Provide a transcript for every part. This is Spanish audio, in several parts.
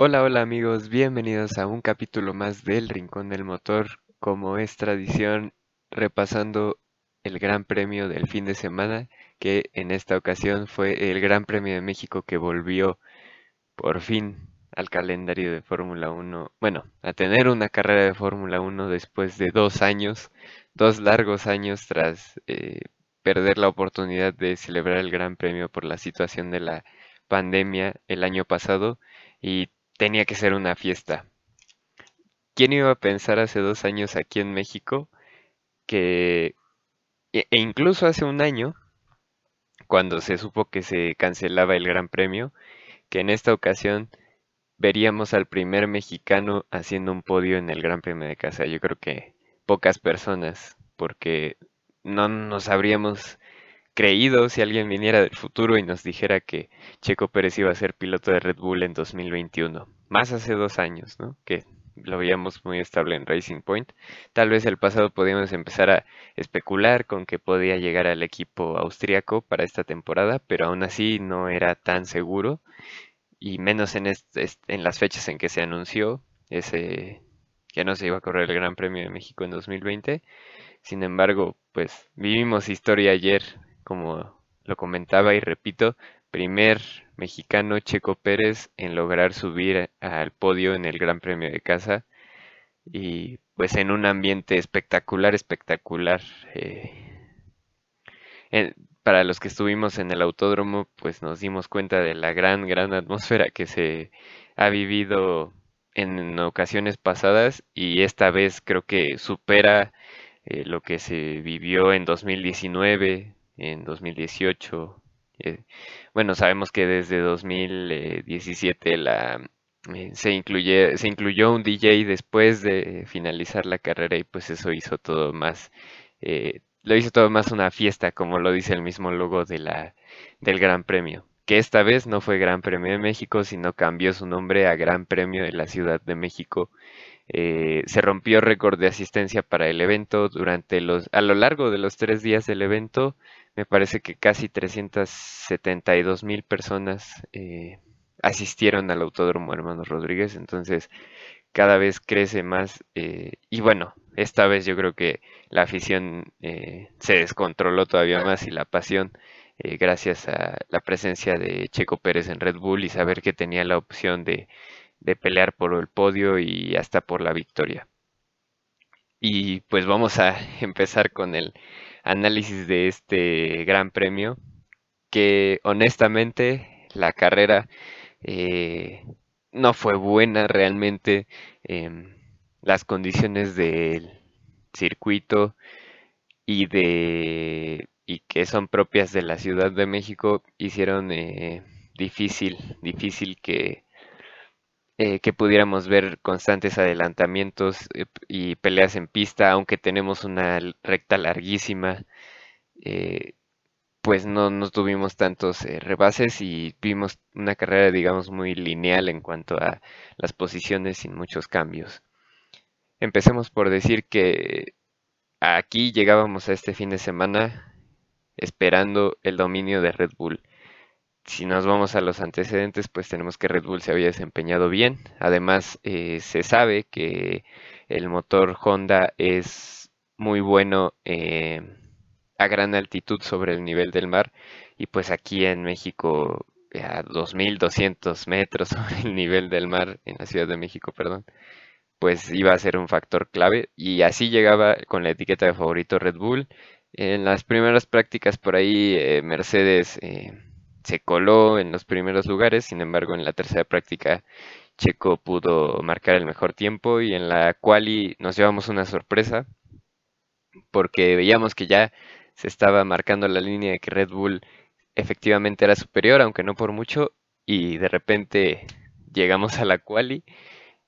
Hola, hola amigos, bienvenidos a un capítulo más del Rincón del Motor, como es tradición, repasando el Gran Premio del fin de semana, que en esta ocasión fue el Gran Premio de México que volvió por fin al calendario de Fórmula 1, bueno, a tener una carrera de Fórmula 1 después de dos años, dos largos años tras eh, perder la oportunidad de celebrar el Gran Premio por la situación de la pandemia el año pasado y tenía que ser una fiesta. ¿Quién iba a pensar hace dos años aquí en México que, e, e incluso hace un año, cuando se supo que se cancelaba el Gran Premio, que en esta ocasión veríamos al primer mexicano haciendo un podio en el Gran Premio de casa? Yo creo que pocas personas, porque no nos habríamos creído si alguien viniera del futuro y nos dijera que Checo Pérez iba a ser piloto de Red Bull en 2021. Más hace dos años, ¿no? Que lo veíamos muy estable en Racing Point. Tal vez el pasado podíamos empezar a especular con que podía llegar al equipo austriaco para esta temporada, pero aún así no era tan seguro y menos en, en las fechas en que se anunció ese que no se iba a correr el Gran Premio de México en 2020. Sin embargo, pues vivimos historia ayer como lo comentaba y repito, primer mexicano Checo Pérez en lograr subir al podio en el Gran Premio de Casa y pues en un ambiente espectacular, espectacular. Eh, para los que estuvimos en el autódromo, pues nos dimos cuenta de la gran, gran atmósfera que se ha vivido en ocasiones pasadas y esta vez creo que supera eh, lo que se vivió en 2019, en 2018. Eh, bueno, sabemos que desde 2017 la, eh, se, incluye, se incluyó un DJ después de finalizar la carrera y pues eso hizo todo más, eh, lo hizo todo más una fiesta, como lo dice el mismo logo de la, del Gran Premio. Que esta vez no fue Gran Premio de México, sino cambió su nombre a Gran Premio de la Ciudad de México. se rompió récord de asistencia para el evento durante los, a lo largo de los tres días del evento me parece que casi 372 mil personas eh, asistieron al Autódromo Hermanos Rodríguez, entonces cada vez crece más eh, y bueno, esta vez yo creo que la afición eh, se descontroló todavía más y la pasión gracias a la presencia de Checo Pérez en Red Bull y saber que tenía la opción de, de pelear por el podio y hasta por la victoria. Y pues vamos a empezar con el análisis de este gran premio, que honestamente la carrera eh, no fue buena realmente. Em, las condiciones del circuito y de y que son propias de la Ciudad de México hicieron eh, difícil difícil que eh, que pudiéramos ver constantes adelantamientos eh, y peleas en pista, aunque tenemos una recta larguísima, eh, pues no, nos tuvimos tantos rebases y vimos una carrera, digamos, muy lineal en cuanto a las posiciones sin muchos cambios. Empecemos por decir que aquí llegábamos a este fin de semana esperando el dominio de Red Bull si nos vamos a los antecedentes, pues tenemos que Red Bull se había desempeñado bien. Además, eh, se sabe que el motor Honda es muy bueno eh, a gran altitud sobre el nivel del mar. Y pues aquí en México, a 2200 metros sobre el nivel del mar, en la Ciudad de México, perdón, pues iba a ser un factor clave. Y así llegaba con la etiqueta de favorito Red Bull. En las primeras prácticas por ahí, eh, Mercedes se coló en los primeros lugares, sin embargo en la tercera práctica Checo pudo marcar el mejor tiempo y en la quali nos llevamos una sorpresa porque veíamos que ya se estaba marcando la línea de que Red Bull efectivamente era superior, aunque no por mucho, y de repente llegamos a la quali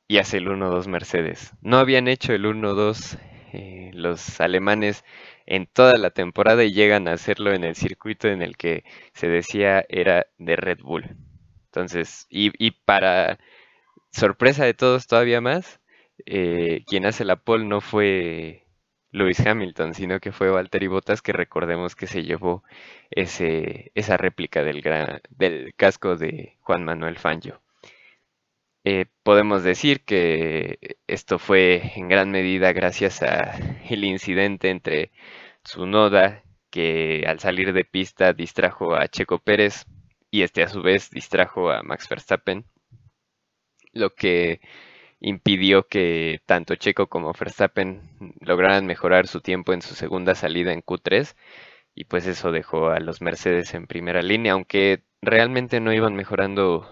y hace el 1-2 Mercedes. No habían hecho el 1-2 eh, los alemanes en toda la temporada y llegan a hacerlo en el circuito en el que se decía era de Red Bull. Entonces, y, para sorpresa de todos todavía más, eh, quien hace la pole no fue Lewis Hamilton, sino que fue Valtteri Bottas, que recordemos que se llevó ese, esa réplica del, gran, del casco de Juan Manuel Fangio. Eh, podemos decir que esto fue en gran medida gracias a el incidente entre Tsunoda, que al salir de pista distrajo a Checo Pérez y este a su vez distrajo a Max Verstappen, lo que impidió que tanto Checo como Verstappen lograran mejorar su tiempo en su segunda salida en Q3 y pues eso dejó a los Mercedes en primera línea, aunque realmente no iban mejorando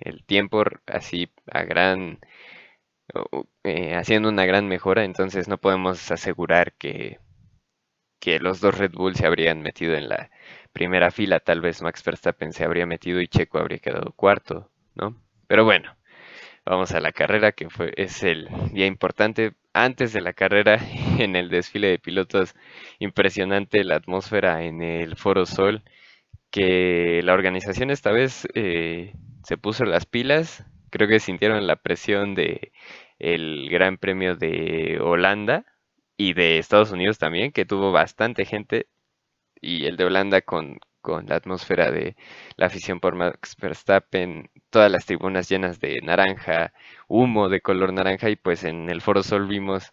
el tiempo así a gran eh, haciendo una gran mejora, entonces no podemos asegurar que, que los dos Red Bull se habrían metido en la primera fila, tal vez Max Verstappen se habría metido y Checo habría quedado cuarto, ¿no? Pero bueno, vamos a la carrera que fue es el día importante antes de la carrera en el desfile de pilotos impresionante la atmósfera en el Foro Sol que la organización esta vez eh, se puso las pilas creo que sintieron la presión de el Gran Premio de Holanda y de Estados Unidos también que tuvo bastante gente y el de Holanda con, con la atmósfera de la afición por Max Verstappen, todas las tribunas llenas de naranja, humo de color naranja y pues en el Foro Sol vimos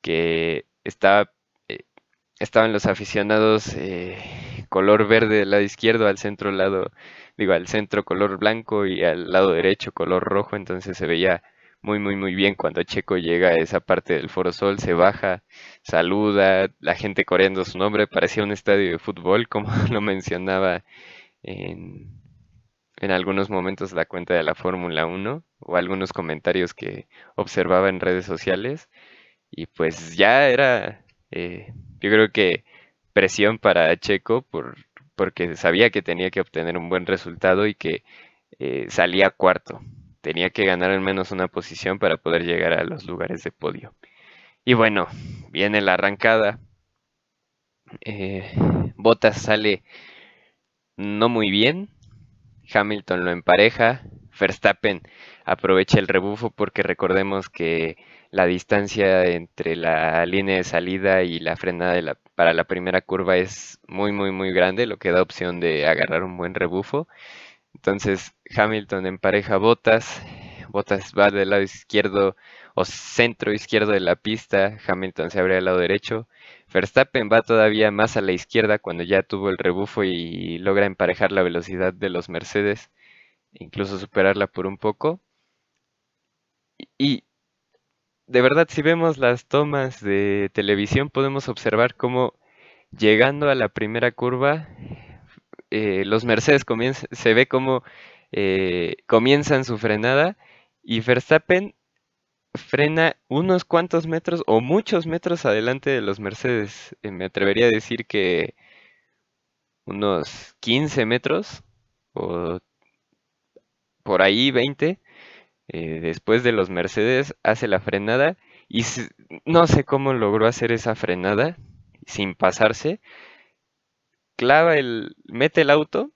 que estaba, estaban los aficionados eh, color verde del lado izquierdo, al centro lado, digo, al centro color blanco y al lado derecho color rojo, entonces se veía muy, muy, muy bien cuando Checo llega a esa parte del Foro Sol, se baja, saluda, la gente coreando su nombre, parecía un estadio de fútbol, como lo mencionaba en, en algunos momentos la cuenta de la Fórmula 1 o algunos comentarios que observaba en redes sociales. Y pues ya era, eh, yo creo que presión para Checo por, porque sabía que tenía que obtener un buen resultado y que eh, salía cuarto. Tenía que ganar al menos una posición para poder llegar a los lugares de podio. Y bueno, viene la arrancada. Eh, Bottas sale no muy bien. Hamilton lo empareja. Verstappen aprovecha el rebufo porque recordemos que la distancia entre la línea de salida y la frenada para la primera curva es muy muy muy grande, lo que da opción de agarrar un buen rebufo. Entonces Hamilton empareja Botas, Botas va del lado izquierdo o centro izquierdo de la pista, Hamilton se abre al lado derecho, Verstappen va todavía más a la izquierda cuando ya tuvo el rebufo y logra emparejar la velocidad de los Mercedes, incluso superarla por un poco. Y de verdad, si vemos las tomas de televisión, podemos observar cómo llegando a la primera curva, eh, los Mercedes se ve como eh, comienzan su frenada y Verstappen frena unos cuantos metros o muchos metros adelante de los Mercedes. Eh, me atrevería a decir que unos 15 metros o por ahí 20 después de los Mercedes hace la frenada y no sé cómo logró hacer esa frenada sin pasarse clava el, mete el auto,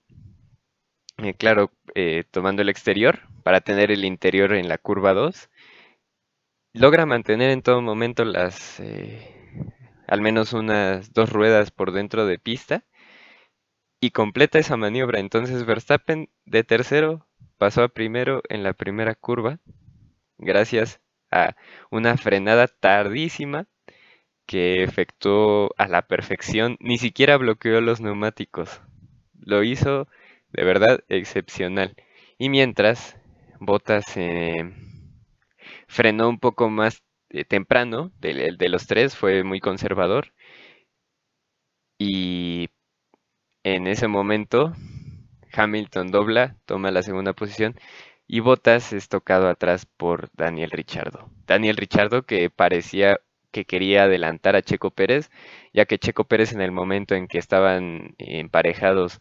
eh, claro, eh, tomando el exterior para tener el interior en la curva 2. Logra mantener en todo momento las, eh, al menos unas dos ruedas por dentro de pista y completa esa maniobra. Entonces Verstappen de tercero pasó a primero en la primera curva gracias a una frenada tardísima que efectuó a la perfección, ni siquiera bloqueó los neumáticos. Lo hizo de verdad excepcional. Y mientras Bottas eh, frenó un poco más eh, temprano, de, de los tres fue muy conservador. Y en ese momento Hamilton dobla, toma la segunda posición y Bottas es tocado atrás por Daniel Richardo. Daniel Richardo que parecía que quería adelantar a Checo Pérez, ya que Checo Pérez en el momento en que estaban emparejados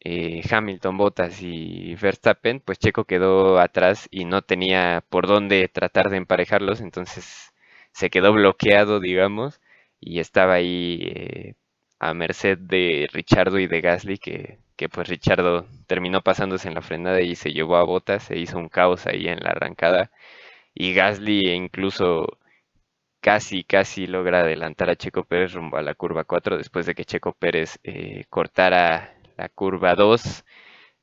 eh, Hamilton, Bottas y Verstappen, pues Checo quedó atrás y no tenía por dónde tratar de emparejarlos, entonces se quedó bloqueado, digamos, y estaba ahí eh, a merced de Richardo y de Gasly, que, que pues Richardo terminó pasándose en la frenada y se llevó a Bottas, se hizo un caos ahí en la arrancada, y Gasly incluso casi, casi logra adelantar a Checo Pérez rumbo a la curva 4 después de que Checo Pérez eh, cortara la curva 2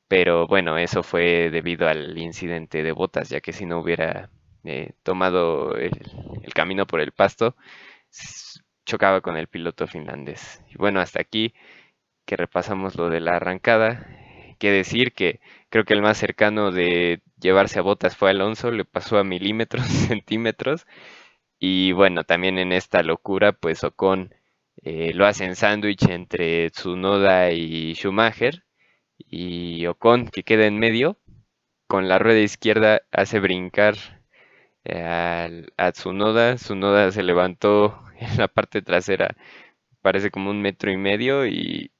pero bueno, eso fue debido al incidente de botas, ya que si no hubiera eh, tomado el, camino por el pasto, chocaba con el piloto finlandés. Y bueno, hasta aquí que repasamos lo de la arrancada, que decir que creo que el más cercano de llevarse a botas fue Alonso, le pasó a milímetros, centímetros, y bueno, también en esta locura, pues Ocon eh, lo hace en sándwich entre Tsunoda y Schumacher, y Ocon, que queda en medio, con la rueda izquierda hace brincar eh, a Tsunoda. Tsunoda se levantó en la parte trasera, parece como un metro y medio, y,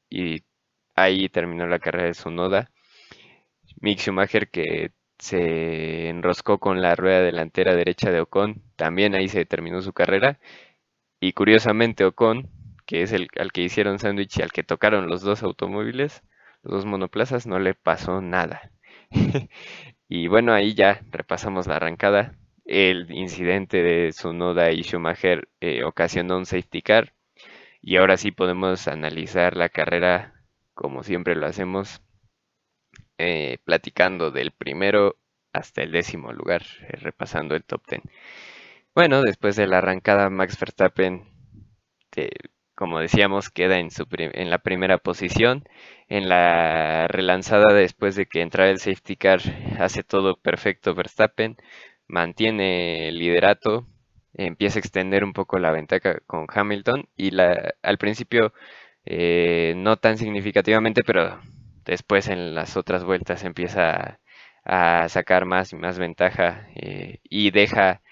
ahí terminó la carrera de Tsunoda. Mick Schumacher, que se enroscó con la rueda delantera derecha de Ocon, también ahí se terminó su carrera. Y curiosamente Ocon, que es el al que hicieron sándwich y al que tocaron los dos automóviles, los dos monoplazas, no le pasó nada. y bueno, ahí ya repasamos la arrancada. El incidente de Tsunoda y Schumacher eh, ocasionó un safety car. Y ahora sí podemos analizar la carrera como siempre lo hacemos, eh, platicando del primero hasta el décimo lugar, eh, repasando el top ten. Bueno, después de la arrancada, Max Verstappen como decíamos, queda en, su en la primera posición. En la relanzada después de que entra el safety car, hace todo perfecto Verstappen, mantiene el liderato, empieza a extender un poco la ventaja con Hamilton y la, al principio eh, no tan significativamente, pero después en las otras vueltas empieza a, sacar más y más ventaja eh, y deja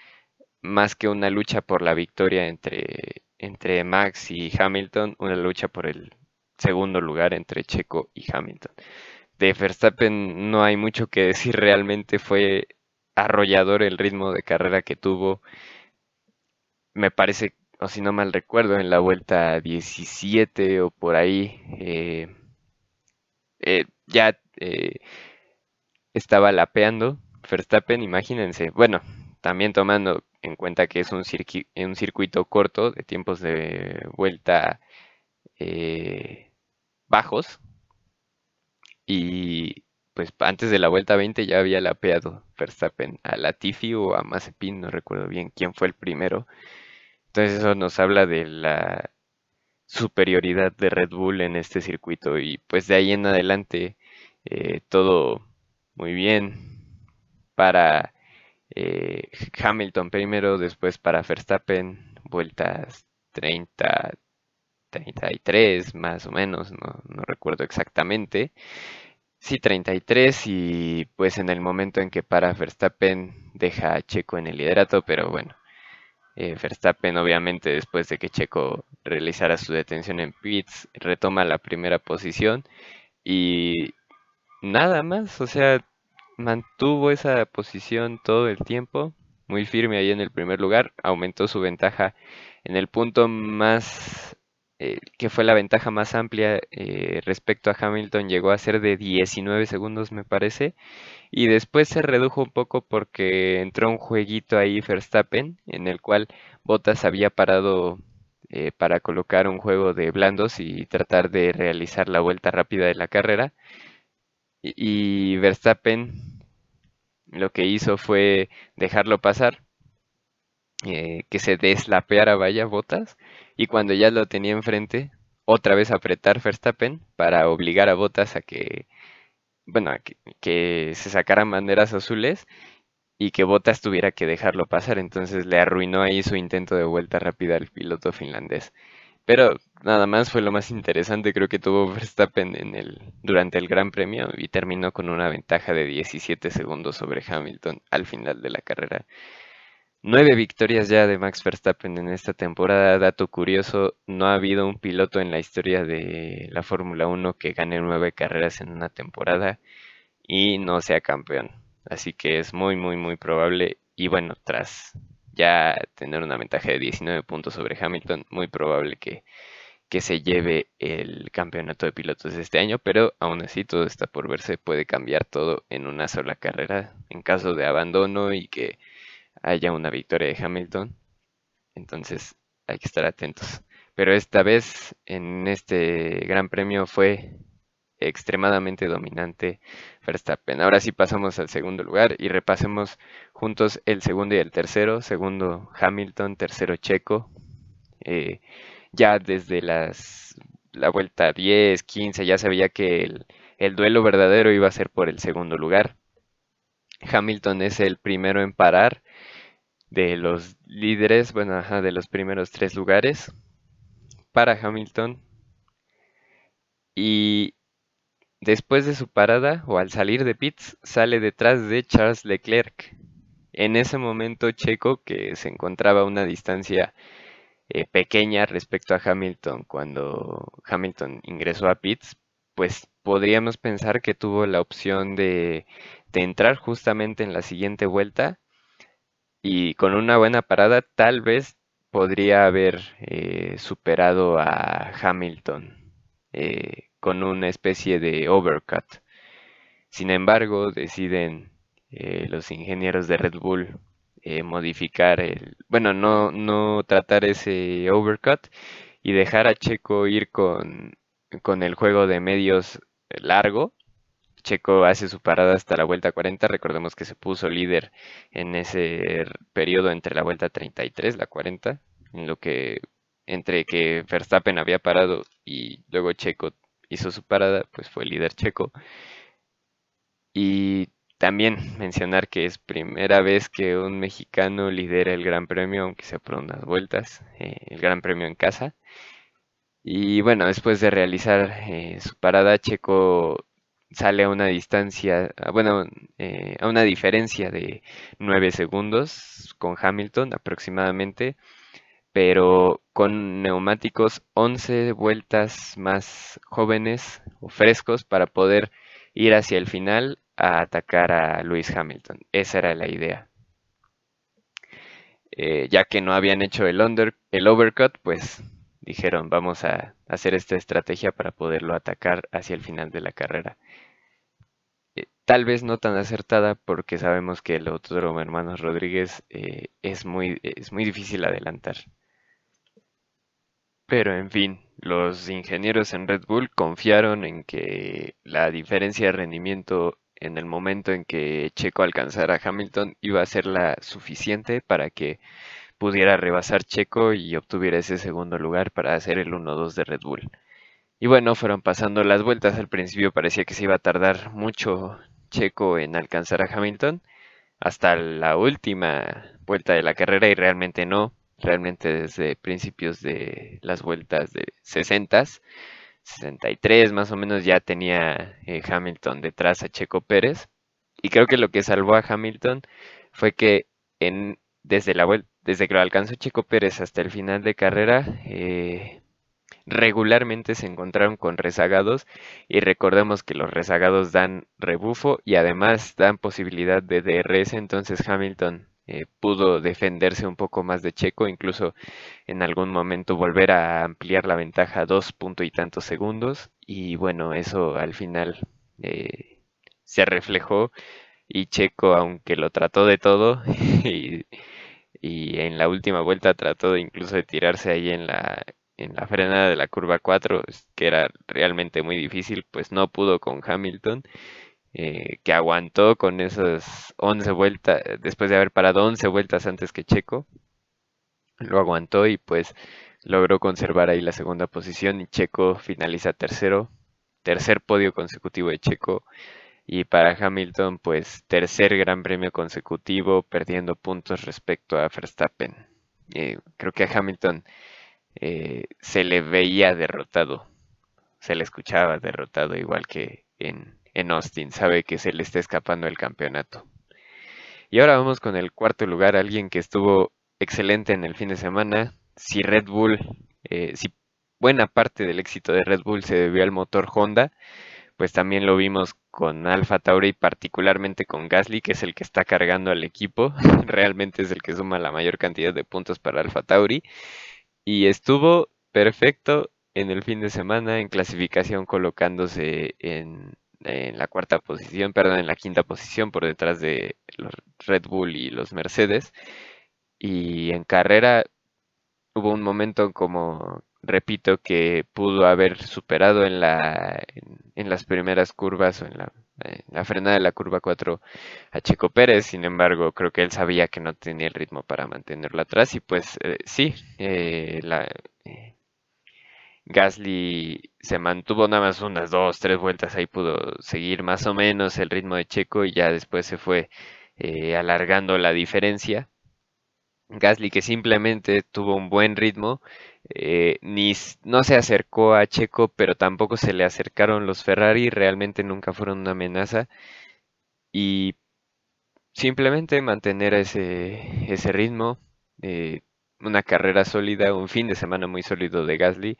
más que una lucha por la victoria entre entre Max y Hamilton, una lucha por el segundo lugar entre Checo y Hamilton. De Verstappen no hay mucho que decir, realmente fue arrollador el ritmo de carrera que tuvo. Me parece, o si no mal recuerdo, en la vuelta 17 o por ahí, eh, eh, ya eh, estaba lapeando Verstappen, imagínense. Bueno, también tomando en cuenta que es un, un circuito corto de tiempos de vuelta bajos. Y pues antes de la vuelta 20 ya había lapeado Verstappen a Latifi o a Mazepin, no recuerdo bien quién fue el primero. Entonces eso nos habla de la superioridad de Red Bull en este circuito y pues de ahí en adelante eh, todo muy bien para eh, Hamilton primero, después para Verstappen, vueltas 30, 33 más o menos, no, recuerdo exactamente. Sí, 33 y pues en el momento en que para Verstappen deja a Checo en el liderato, pero bueno, eh, Verstappen obviamente después de que Checo realizara su detención en pits retoma la primera posición y nada más, o sea, mantuvo esa posición todo el tiempo, muy firme ahí en el primer lugar, aumentó su ventaja en el punto más, eh, que fue la ventaja más amplia eh, respecto a Hamilton, llegó a ser de 19 segundos me parece, y después se redujo un poco porque entró un jueguito ahí Verstappen, en el cual Bottas había parado eh, para colocar un juego de blandos y tratar de realizar la vuelta rápida de la carrera. Y Verstappen lo que hizo fue dejarlo pasar, eh, que se deslapeara vaya botas, y cuando ya lo tenía enfrente, otra vez apretar Verstappen para obligar a Botas a que, bueno, que, se sacaran banderas azules y que Botas tuviera que dejarlo pasar. Entonces le arruinó ahí su intento de vuelta rápida al piloto finlandés. Pero nada más fue lo más interesante creo que tuvo Verstappen en el, durante el Gran Premio y terminó con una ventaja de 17 segundos sobre Hamilton al final de la carrera. Nueve victorias ya de Max Verstappen en esta temporada. Dato curioso, no ha habido un piloto en la historia de la Fórmula 1 que gane nueve carreras en una temporada y no sea campeón. Así que es muy, muy, muy probable. Y bueno, tras ya tener una ventaja de 19 puntos sobre Hamilton, muy probable que, que se lleve el campeonato de pilotos este año, pero aún así todo está por verse, puede cambiar todo en una sola carrera en caso de abandono y que haya una victoria de Hamilton. Entonces hay que estar atentos. Pero esta vez en este gran premio fue extremadamente dominante Verstappen. Ahora sí pasamos al segundo lugar y repasemos juntos el segundo y el tercero. Segundo Hamilton, tercero Checo. Eh, ya desde las, la vuelta 10, 15 ya sabía que el, el duelo verdadero iba a ser por el segundo lugar. Hamilton es el primero en parar de los líderes, bueno, de los primeros tres lugares para Hamilton. Y después de su parada o al salir de pits, sale detrás de Charles Leclerc. En ese momento Checo, que se encontraba a una distancia eh, pequeña respecto a Hamilton cuando Hamilton ingresó a pits, pues podríamos pensar que tuvo la opción de entrar justamente en la siguiente vuelta y con una buena parada tal vez podría haber eh, superado a Hamilton eh, con una especie de overcut. Sin embargo, deciden eh, los ingenieros de Red Bull modificar el, bueno, no, no tratar ese overcut y dejar a Checo ir con, con el juego de medios largo Checo hace su parada hasta la vuelta 40. Recordemos que se puso líder en ese periodo entre la vuelta 33, la 40, en lo que entre que Verstappen había parado y luego Checo hizo su parada, pues fue líder Checo. Y también mencionar que es primera vez que un mexicano lidera el Gran Premio, aunque sea por unas vueltas, eh, el Gran Premio en casa. Y bueno, después de realizar eh, su parada, Checo sale a una distancia, bueno, eh, a una diferencia de 9 segundos con Hamilton aproximadamente, pero con neumáticos 11 vueltas más jóvenes o frescos para poder ir hacia el final a atacar a Lewis Hamilton. Esa era la idea. Eh, ya que no habían hecho el, under, el overcut, pues dijeron vamos a hacer esta estrategia para poderlo atacar hacia el final de la carrera. Tal vez no tan acertada porque sabemos que el Autódromo Hermanos Rodríguez eh, es, muy, es muy difícil adelantar. Pero en fin, los ingenieros en Red Bull confiaron en que la diferencia de rendimiento en el momento en que Checo alcanzara a Hamilton iba a ser la suficiente para que pudiera rebasar Checo y obtuviera ese segundo lugar para hacer el 1-2 de Red Bull. Y bueno, fueron pasando las vueltas. Al principio parecía que se iba a tardar mucho Checo en alcanzar a Hamilton hasta la última vuelta de la carrera y realmente no. Realmente desde principios de las vueltas de 60, 63 más o menos ya tenía eh, Hamilton detrás a Checo Pérez. Y creo que lo que salvó a Hamilton fue que en, desde, la, desde que lo alcanzó Checo Pérez hasta el final de carrera, eh, regularmente se encontraron con rezagados y recordemos que los rezagados dan rebufo y además dan posibilidad de DRS, entonces Hamilton eh, pudo defenderse un poco más de Checo, incluso en algún momento volver a ampliar la ventaja a dos punto y tantos segundos y bueno, eso al final eh, se reflejó y Checo, aunque lo trató de todo y, y en la última vuelta trató de incluso de tirarse ahí en la en la frenada de la curva 4, que era realmente muy difícil, pues no pudo con Hamilton, eh, que aguantó con esas 11 vueltas, después de haber parado 11 vueltas antes que Checo, lo aguantó y pues logró conservar ahí la segunda posición y Checo finaliza tercero, tercer podio consecutivo de Checo. Y para Hamilton, pues tercer gran premio consecutivo, perdiendo puntos respecto a Verstappen. Eh, creo que a Hamilton eh, se le veía derrotado, se le escuchaba derrotado igual que en, en Austin, sabe que se le está escapando el campeonato. Y ahora vamos con el cuarto lugar, alguien que estuvo excelente en el fin de semana. Si Red Bull, eh, si buena parte del éxito de Red Bull se debió al motor Honda, pues también lo vimos con Alfa Tauri, particularmente con Gasly, que es el que está cargando al equipo. Realmente es el que suma la mayor cantidad de puntos para Alfa Tauri. Y estuvo perfecto en el fin de semana en clasificación colocándose en, la cuarta posición, perdón, en la quinta posición por detrás de los Red Bull y los Mercedes. Y en carrera hubo un momento como repito que pudo haber superado en, la, en, las primeras curvas o en la, frenada de la curva 4 a Checo Pérez, sin embargo creo que él sabía que no tenía el ritmo para mantenerlo atrás y pues eh, sí, eh, la, eh, Gasly se mantuvo nada más unas dos, tres vueltas, ahí pudo seguir más o menos el ritmo de Checo y ya después se fue alargando la diferencia. Gasly que simplemente tuvo un buen ritmo, eh, ni, no se acercó a Checo, pero tampoco se le acercaron los Ferrari, realmente nunca fueron una amenaza. Y simplemente mantener ese, ese ritmo, eh, una carrera sólida, un fin de semana muy sólido de Gasly,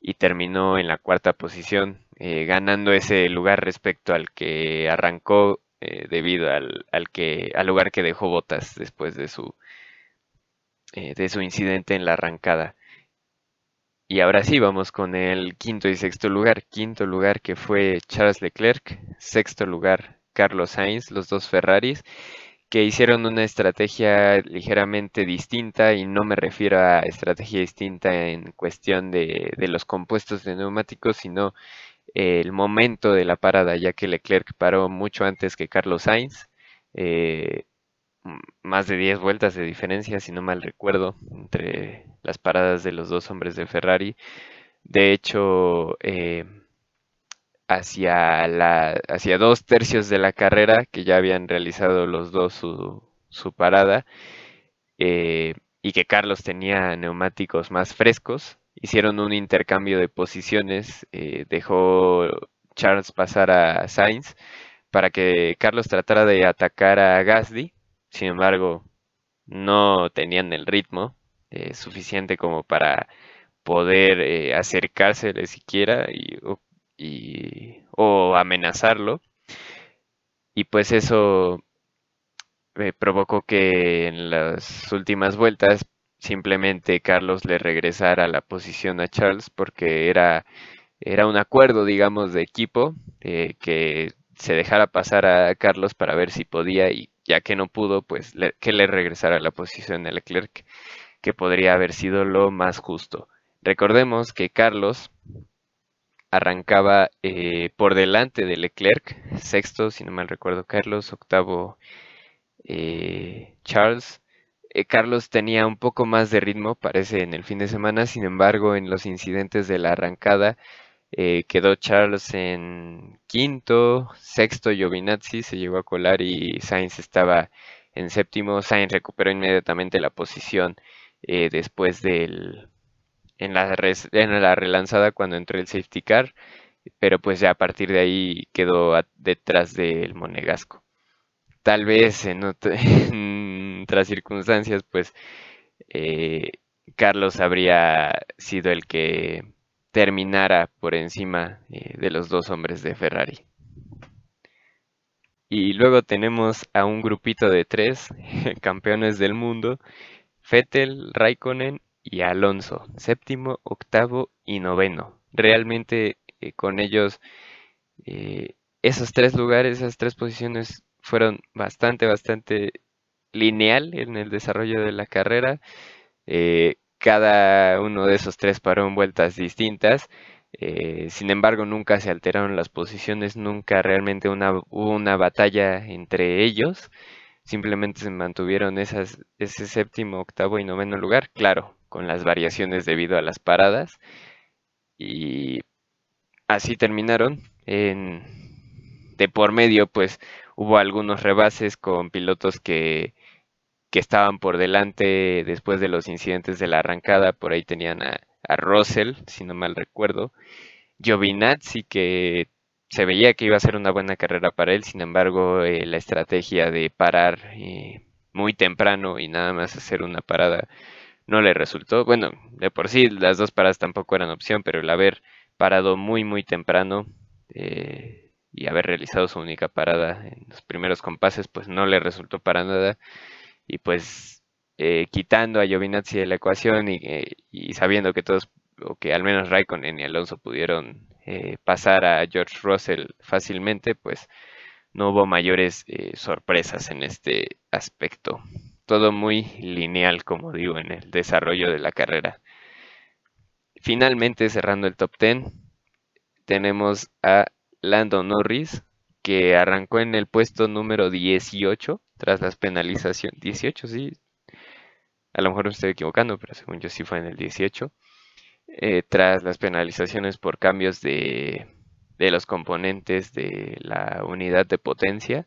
y terminó en la cuarta posición, eh, ganando ese lugar respecto al que arrancó debido al, al, que, al lugar que dejó Botas después de su eh, de su incidente en la arrancada. Y ahora sí, vamos con el quinto y sexto lugar. Quinto lugar que fue Charles Leclerc, sexto lugar Carlos Sainz, los dos Ferraris, que hicieron una estrategia ligeramente distinta y no me refiero a estrategia distinta en cuestión de, los compuestos de neumáticos, sino el momento de la parada, ya que Leclerc paró mucho antes que Carlos Sainz. Eh, más de 10 vueltas de diferencia, si no mal recuerdo, entre las paradas de los dos hombres de Ferrari. De hecho, eh, hacia, la, hacia dos tercios de la carrera, que ya habían realizado los dos su, su parada, eh, y que Carlos tenía neumáticos más frescos, hicieron un intercambio de posiciones, eh, dejó Charles pasar a Sainz para que Carlos tratara de atacar a Gasly sin embargo, no tenían el ritmo eh, suficiente como para poder eh, siquiera y, o, amenazarlo. Y pues eso eh, provocó que en las últimas vueltas simplemente Carlos le regresara la posición a Charles porque era, era un acuerdo, digamos, de equipo que se dejara pasar a Carlos para ver si podía y ya que no pudo, pues que le regresara la posición de Leclerc, que podría haber sido lo más justo. Recordemos que Carlos arrancaba eh, por delante de Leclerc, sexto, si no mal recuerdo, Carlos, octavo, eh, Charles. Eh, Carlos tenía un poco más de ritmo, parece, en el fin de semana, sin embargo, en los incidentes de la arrancada, eh, quedó Charles en quinto, sexto Giovinazzi se llegó a colar y Sainz estaba en séptimo. Sainz recuperó inmediatamente la posición eh, después del en la, en la relanzada cuando entró el safety car, pero pues ya a partir de ahí quedó detrás del Monegasco. Tal vez en, otras circunstancias, pues eh, Carlos habría sido el que terminara por encima eh, de los dos hombres de Ferrari. Y luego tenemos a un grupito de tres campeones del mundo, Vettel, Raikkonen y Alonso, séptimo, octavo y noveno. Realmente eh, con ellos eh, esos tres lugares, esas tres posiciones fueron bastante, bastante lineal en el desarrollo de la carrera cada uno de esos tres paró en vueltas distintas. Eh, sin embargo, nunca se alteraron las posiciones, nunca realmente una, hubo una batalla entre ellos. Simplemente se mantuvieron esas, ese séptimo, octavo y noveno lugar, claro, con las variaciones debido a las paradas. Y así terminaron. En, de por medio, pues hubo algunos rebases con pilotos que que estaban por delante después de los incidentes de la arrancada. Por ahí tenían a, Russell, si no mal recuerdo. Giovinazzi, que se veía que iba a ser una buena carrera para él, sin embargo, eh, la estrategia de parar eh, muy temprano y nada más hacer una parada no le resultó. Bueno, de por sí las dos paradas tampoco eran opción, pero el haber parado muy, muy temprano eh, y haber realizado su única parada en los primeros compases, pues no le resultó para nada y pues eh, quitando a Giovinazzi de la ecuación eh, y, sabiendo que todos, o que al menos Raikkonen y Alonso pudieron eh, pasar a George Russell fácilmente, pues no hubo mayores sorpresas en este aspecto. Todo muy lineal, como digo, en el desarrollo de la carrera. finalmente cerrando el top 10 tenemos a Lando Norris que arrancó en el puesto número 18 tras las penalizaciones. 18, sí. A lo mejor me estoy equivocando, pero según yo sí fue en el 18. Eh, tras las penalizaciones por cambios de, de los componentes de la unidad de potencia.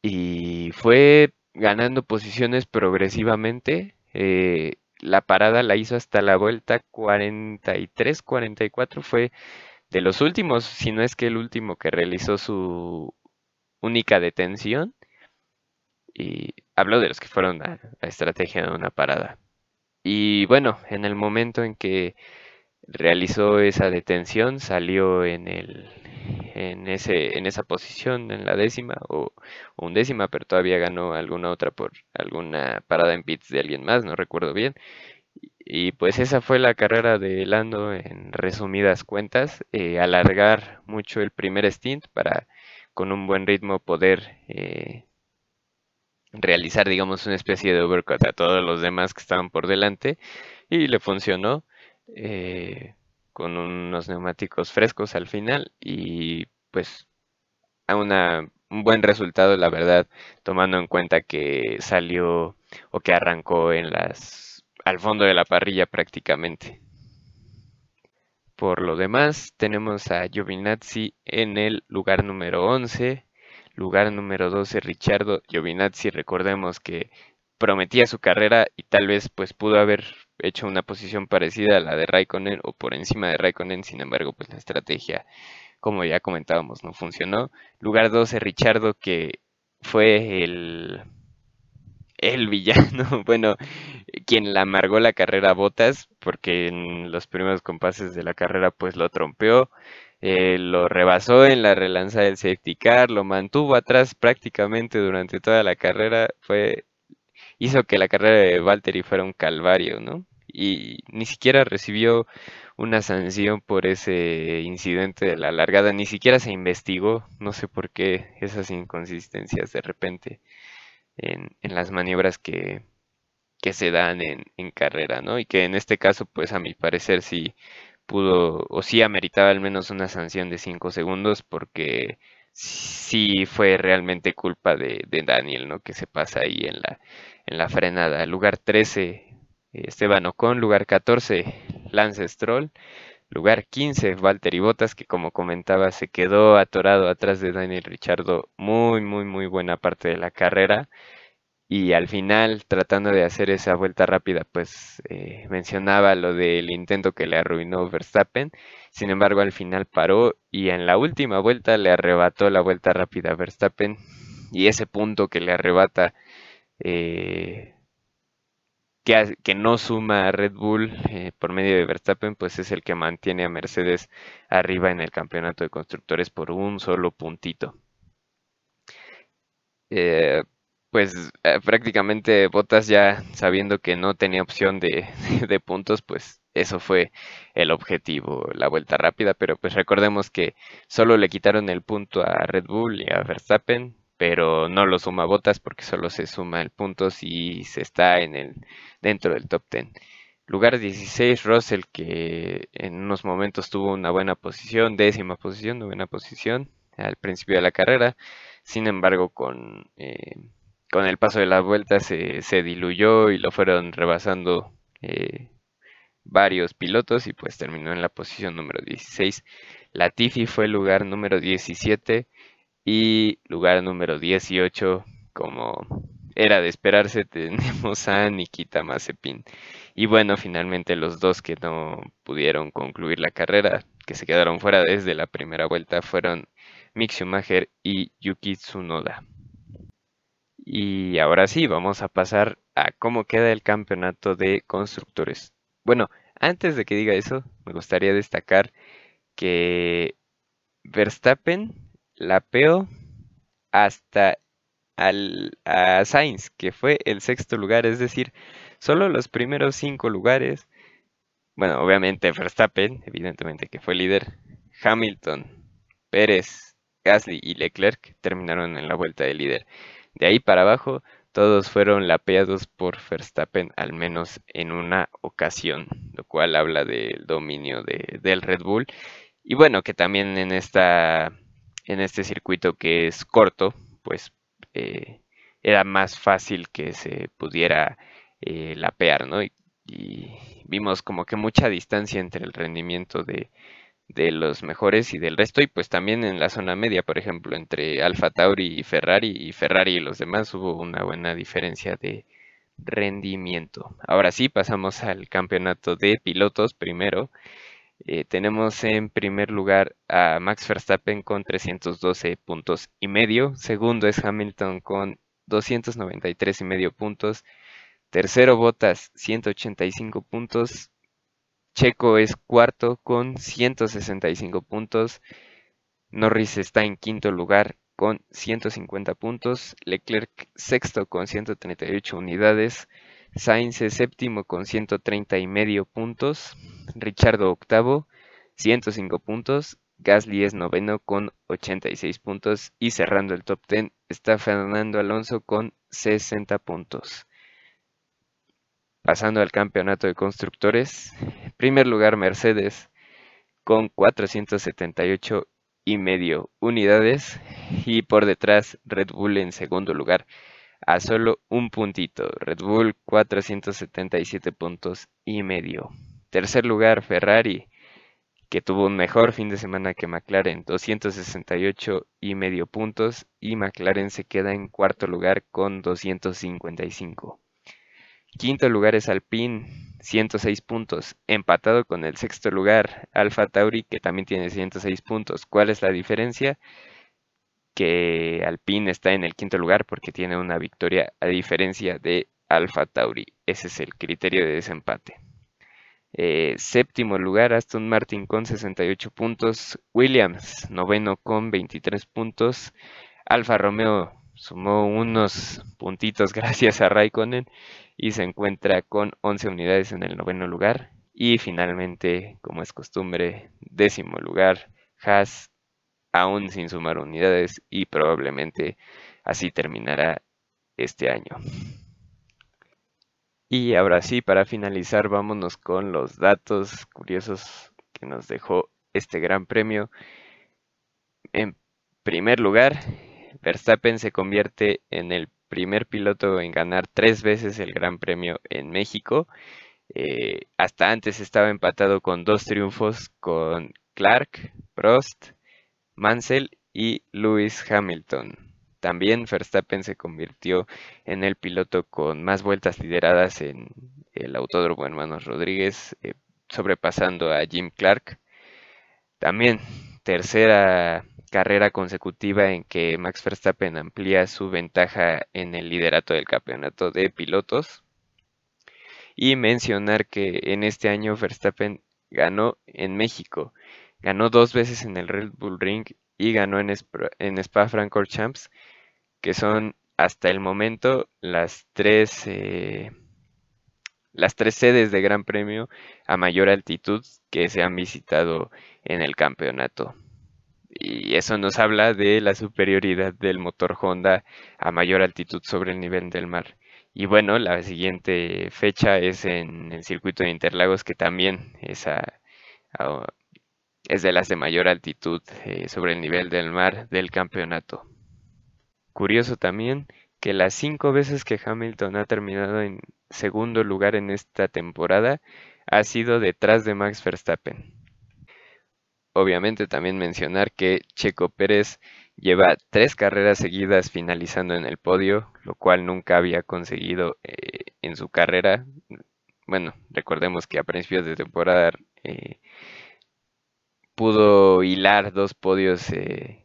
Y fue ganando posiciones progresivamente. Eh, la parada la hizo hasta la vuelta 43-44. Fue de los últimos, si no es que el último que realizó su única detención. Y hablo de los que fueron a la estrategia de una parada. Y bueno, en el momento en que realizó esa detención, salió en el en ese en esa posición en la décima o, o undécima, pero todavía ganó alguna otra por alguna parada en pits de alguien más, no recuerdo bien. Y pues esa fue la carrera de Lando en resumidas cuentas, eh, alargar mucho el primer stint para con un buen ritmo poder eh, realizar digamos una especie de overcut a todos los demás que estaban por delante y le funcionó eh, con unos neumáticos frescos al final y pues a una, un buen resultado la verdad tomando en cuenta que salió o que arrancó en las al fondo de la parrilla prácticamente. Por lo demás, tenemos a Giovinazzi en el lugar número 11, lugar número 12 Richardo Giovinazzi, recordemos que prometía su carrera y tal vez pues pudo haber hecho una posición parecida a la de Raikkonen o por encima de Raikkonen, sin embargo pues la estrategia como ya comentábamos no funcionó. Lugar 12 Richardo que fue el el villano, bueno, quien la amargó la carrera a Botas, porque en los primeros compases de la carrera pues lo trompeó, eh, lo rebasó en la relanza del safety car, lo mantuvo atrás prácticamente durante toda la carrera, fue hizo que la carrera de Valtteri fuera un calvario, ¿no? Y ni siquiera recibió una sanción por ese incidente de la largada, ni siquiera se investigó, no sé por qué esas inconsistencias de repente en, las maniobras que, que se dan en, en, carrera, ¿no? Y que en este caso, pues a mi parecer sí pudo o sí ameritaba al menos una sanción de 5 segundos porque sí fue realmente culpa de, Daniel, ¿no? Que se pasa ahí en la, en la frenada. Lugar 13, Esteban Ocon. Lugar 14, Lance Stroll. Lugar 15, Valtteri Bottas, que como comentaba se quedó atorado atrás de Daniel Richardo muy, muy, muy buena parte de la carrera. Y al final, tratando de hacer esa vuelta rápida, pues eh, mencionaba lo del intento que le arruinó Verstappen. Sin embargo, al final paró y en la última vuelta le arrebató la vuelta rápida a Verstappen. Y ese punto que le arrebata eh, que, no suma a Red Bull eh, por medio de Verstappen, pues es el que mantiene a Mercedes arriba en el campeonato de constructores por un solo puntito. Eh, pues eh, prácticamente Bottas ya sabiendo que no tenía opción de, de, puntos, pues eso fue el objetivo, la vuelta rápida, pero pues recordemos que solo le quitaron el punto a Red Bull y a Verstappen, pero no lo suma Botas porque solo se suma el punto si se está en el dentro del top 10. Lugar 16, Russell, que en unos momentos tuvo una buena posición, décima posición, novena posición al principio de la carrera. Sin embargo, con, eh, con el paso de las vueltas se, se, diluyó y lo fueron rebasando eh, varios pilotos y pues terminó en la posición número 16. Latifi fue lugar número 17 y lugar número 18, como era de esperarse, tenemos a Nikita Mazepin. Y bueno, finalmente los dos que no pudieron concluir la carrera, que se quedaron fuera desde la primera vuelta, fueron Mick Schumacher y Yuki Tsunoda. Y ahora sí, vamos a pasar a cómo queda el campeonato de constructores. Bueno, antes de que diga eso, me gustaría destacar que Verstappen la peo hasta al, a Sainz, que fue el sexto lugar, es decir, solo los primeros cinco lugares, bueno, obviamente Verstappen, evidentemente que fue líder, Hamilton, Pérez, Gasly y Leclerc terminaron en la vuelta de líder. De ahí para abajo, todos fueron lapeados por Verstappen al menos en una ocasión, lo cual habla del dominio de, del Red Bull. Y bueno, que también en, esta, en este circuito que es corto, pues eh, era más fácil que se pudiera eh, lapear, ¿no? y vimos como que mucha distancia entre el rendimiento de, de los mejores y del resto, y pues también en la zona media, por ejemplo, entre Alfa Tauri y Ferrari, y Ferrari y los demás hubo una buena diferencia de rendimiento. Ahora sí, pasamos al campeonato de pilotos primero. Eh, tenemos en primer lugar a Max Verstappen con 312 puntos y medio. Segundo es Hamilton con 293 y medio puntos. Tercero Bottas 185 puntos. Checo es cuarto con 165 puntos. Norris está en quinto lugar con 150 puntos. Leclerc sexto con 138 unidades. Sainz es séptimo con 130 y medio puntos. Richardo octavo, 105 puntos. Gasly es noveno con 86 puntos. Y cerrando el top 10 está Fernando Alonso con 60 puntos. Pasando al campeonato de constructores, primer lugar Mercedes con 478 y medio unidades y por detrás Red Bull en segundo lugar a solo un puntito. Red Bull 477 puntos y medio. Tercer lugar Ferrari que tuvo un mejor fin de semana que McLaren, 268 y medio puntos y McLaren se queda en cuarto lugar con 255. Quinto lugar es Alpine, 106 puntos, empatado con el sexto lugar, Alfa Tauri, que también tiene 106 puntos. ¿Cuál es la diferencia? Que Alpine está en el quinto lugar porque tiene una victoria a diferencia de Alfa Tauri. Ese es el criterio de desempate. Eh, séptimo lugar, Aston Martin con 68 puntos. Williams, noveno con 23 puntos. Alfa Romeo sumó unos puntitos gracias a Raikkonen y se encuentra con 11 unidades en el noveno lugar. Y finalmente, como es costumbre, décimo lugar, Haas, aún sin sumar unidades y probablemente así terminará este año. Y ahora sí, para finalizar, vámonos con los datos curiosos que nos dejó este gran premio. En primer lugar, Verstappen se convierte en el primer piloto en ganar tres veces el Gran Premio en México. Eh, hasta antes estaba empatado con dos triunfos con Clark, Prost, Mansell y Lewis Hamilton. También Verstappen se convirtió en el piloto con más vueltas lideradas en el Autódromo Hermanos Rodríguez, eh, sobrepasando a Jim Clark. También tercera carrera consecutiva en que Max Verstappen amplía su ventaja en el liderato del campeonato de pilotos. Y mencionar que en este año Verstappen ganó en México, ganó dos veces en el Red Bull Ring y ganó en, Spa, Francorchamps, que son hasta el momento las tres, eh, las tres sedes de Gran Premio a mayor altitud que se han visitado en el campeonato y eso nos habla de la superioridad del motor Honda a mayor altitud sobre el nivel del mar. Y bueno, la siguiente fecha es en el circuito de Interlagos, que también es, de las de mayor altitud eh, sobre el nivel del mar del campeonato. Curioso también que las cinco veces que Hamilton ha terminado en segundo lugar en esta temporada ha sido detrás de Max Verstappen. Obviamente también mencionar que Checo Pérez lleva tres carreras seguidas finalizando en el podio, lo cual nunca había conseguido eh, en su carrera. Bueno, recordemos que a principios de temporada eh, pudo hilar dos podios eh,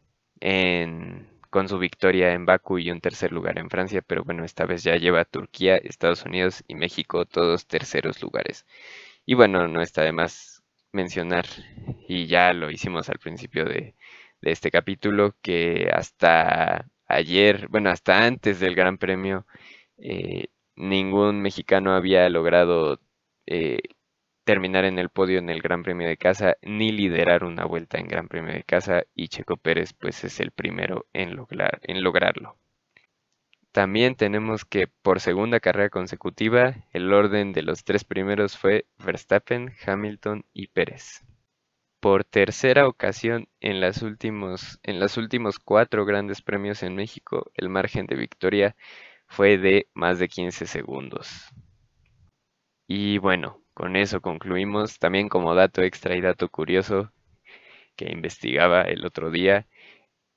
con su victoria en Baku y un tercer lugar en Francia, pero bueno, esta vez ya lleva Turquía, Estados Unidos y México todos terceros lugares. Y bueno, no está de más mencionar, y ya lo hicimos al principio de, este capítulo, que hasta ayer, bueno, hasta antes del Gran Premio, eh, ningún mexicano había logrado eh, terminar en el podio en el Gran Premio de casa, ni liderar una vuelta en Gran Premio de casa, y Checo Pérez pues es el primero en, lograr, en lograrlo. También tenemos que por segunda carrera consecutiva el orden de los tres primeros fue Verstappen, Hamilton y Pérez. Por tercera ocasión en, últimos, los últimos cuatro grandes premios en México, el margen de victoria fue de más de 15 segundos. Y bueno, con eso concluimos. También como dato extra y dato curioso que investigaba el otro día,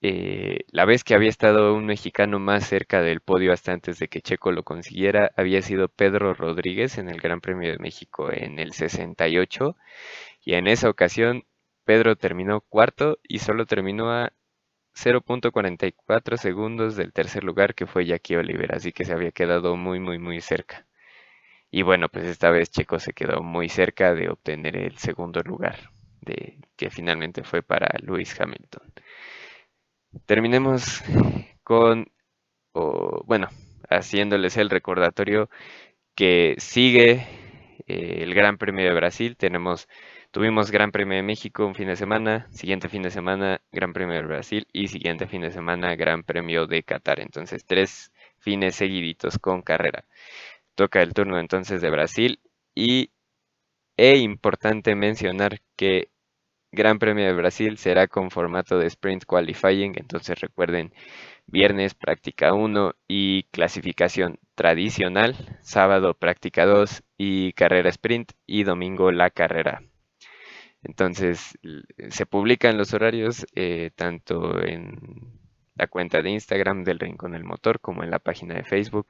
eh, la vez que había estado un mexicano más cerca del podio hasta antes de que Checo lo consiguiera había sido Pedro Rodríguez en el Gran Premio de México en el 68 y en esa ocasión Pedro terminó cuarto y solo terminó a 0.44 segundos del tercer lugar que fue Jackie Oliver, así que se había quedado muy muy muy cerca. Y bueno, pues esta vez Checo se quedó muy cerca de obtener el segundo lugar, de, que finalmente fue para Lewis Hamilton. Terminemos con, bueno, haciéndoles el recordatorio que sigue eh, el Gran Premio de Brasil. Tenemos, tuvimos Gran Premio de México un fin de semana, siguiente fin de semana Gran Premio de Brasil y siguiente fin de semana Gran Premio de Qatar. Entonces, tres fines seguiditos con carrera. Toca el turno entonces de Brasil y es importante mencionar que Gran Premio de Brasil será con formato de sprint qualifying, entonces recuerden, viernes práctica 1 y clasificación tradicional, sábado práctica 2 y carrera sprint y domingo la carrera. Entonces se publican los horarios eh, tanto en la cuenta de Instagram del Rincón del Motor como en la página de Facebook.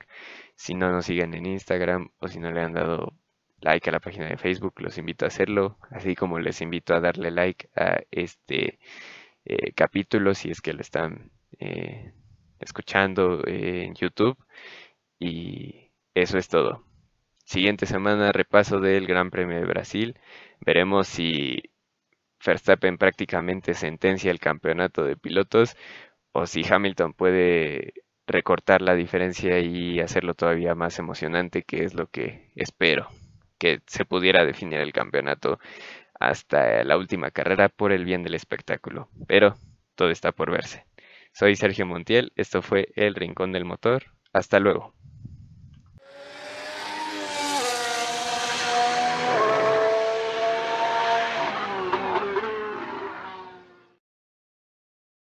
Si no nos siguen en Instagram o si no le han dado like a la página de Facebook, los invito a hacerlo, así como les invito a darle like a este eh, capítulo si es que lo están eh, escuchando en YouTube. Y eso es todo. Siguiente semana, repaso del Gran Premio de Brasil. Veremos si Verstappen prácticamente sentencia el campeonato de pilotos o si Hamilton puede recortar la diferencia y hacerlo todavía más emocionante, que es lo que espero que se pudiera definir el campeonato hasta la última carrera por el bien del espectáculo. Pero todo está por verse. Soy Sergio Montiel, esto fue El Rincón del Motor. Hasta luego.